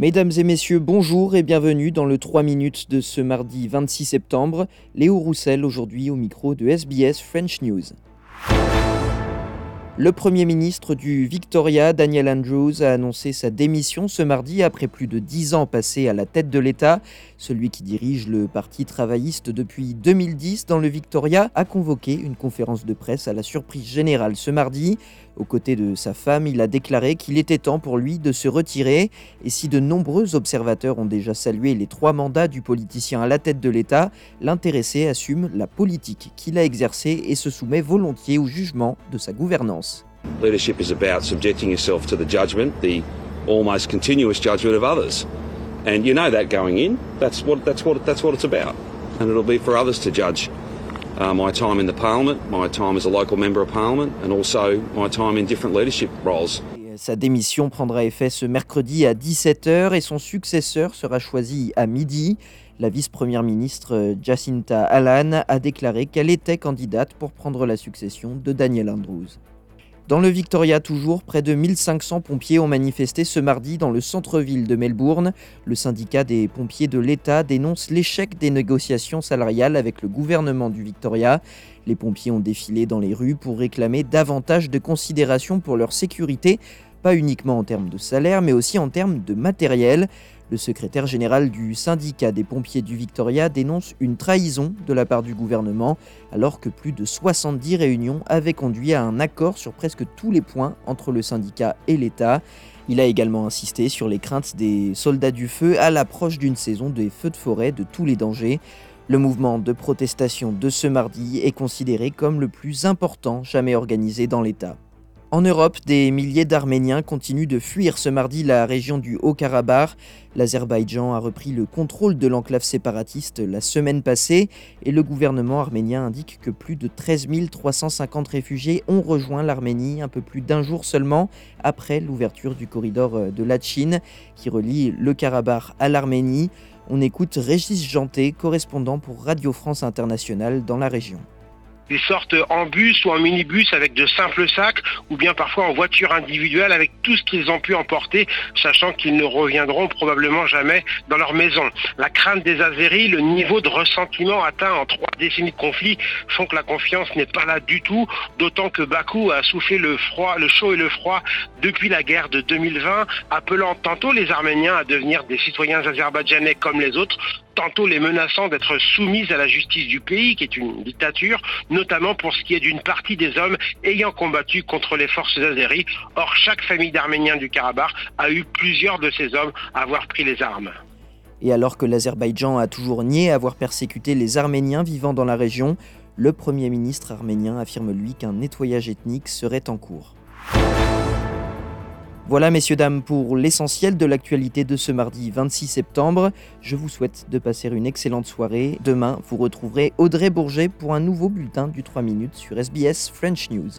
Mesdames et messieurs, bonjour et bienvenue dans le 3 minutes de ce mardi 26 septembre. Léo Roussel aujourd'hui au micro de SBS French News. Le Premier ministre du Victoria, Daniel Andrews, a annoncé sa démission ce mardi après plus de dix ans passés à la tête de l'État. Celui qui dirige le Parti travailliste depuis 2010 dans le Victoria a convoqué une conférence de presse à la surprise générale ce mardi. Aux côtés de sa femme, il a déclaré qu'il était temps pour lui de se retirer. Et si de nombreux observateurs ont déjà salué les trois mandats du politicien à la tête de l'État, l'intéressé assume la politique qu'il a exercée et se soumet volontiers au jugement de sa gouvernance. Leadership is about subjecting yourself to the judgment, the almost continuous judgment of others. And you know that going in. That's what, that's what, that's what it's about. And it'll be for others to judge my time in the parliament, my time as a local member of parliament, and also my time in different leadership roles. Sa démission prendra effet ce mercredi à 17h et son successeur sera choisi à midi. La vice-première ministre euh, Jacinta Allan a déclaré qu'elle était candidate pour prendre la succession de Daniel Andrews. Dans le Victoria toujours, près de 1500 pompiers ont manifesté ce mardi dans le centre-ville de Melbourne. Le syndicat des pompiers de l'État dénonce l'échec des négociations salariales avec le gouvernement du Victoria. Les pompiers ont défilé dans les rues pour réclamer davantage de considération pour leur sécurité, pas uniquement en termes de salaire, mais aussi en termes de matériel. Le secrétaire général du syndicat des pompiers du Victoria dénonce une trahison de la part du gouvernement, alors que plus de 70 réunions avaient conduit à un accord sur presque tous les points entre le syndicat et l'État. Il a également insisté sur les craintes des soldats du feu à l'approche d'une saison des feux de forêt de tous les dangers. Le mouvement de protestation de ce mardi est considéré comme le plus important jamais organisé dans l'État. En Europe, des milliers d'Arméniens continuent de fuir ce mardi la région du Haut-Karabakh. L'Azerbaïdjan a repris le contrôle de l'enclave séparatiste la semaine passée et le gouvernement arménien indique que plus de 13 350 réfugiés ont rejoint l'Arménie un peu plus d'un jour seulement après l'ouverture du corridor de Lachin qui relie le Karabakh à l'Arménie. On écoute Régis Janté, correspondant pour Radio France Internationale dans la région. Ils sortent en bus ou en minibus avec de simples sacs ou bien parfois en voiture individuelle avec tout ce qu'ils ont pu emporter, sachant qu'ils ne reviendront probablement jamais dans leur maison. La crainte des Azéris, le niveau de ressentiment atteint en trois décennies de conflit font que la confiance n'est pas là du tout, d'autant que Bakou a soufflé le chaud et le froid depuis la guerre de 2020, appelant tantôt les Arméniens à devenir des citoyens azerbaïdjanais comme les autres, tantôt les menaçant d'être soumises à la justice du pays, qui est une dictature, notamment pour ce qui est d'une partie des hommes ayant combattu contre les forces azéries. Or, chaque famille d'Arméniens du Karabakh a eu plusieurs de ces hommes à avoir pris les armes. Et alors que l'Azerbaïdjan a toujours nié avoir persécuté les Arméniens vivant dans la région, le Premier ministre arménien affirme lui qu'un nettoyage ethnique serait en cours. Voilà, messieurs, dames, pour l'essentiel de l'actualité de ce mardi 26 septembre. Je vous souhaite de passer une excellente soirée. Demain, vous retrouverez Audrey Bourget pour un nouveau bulletin du 3 minutes sur SBS French News.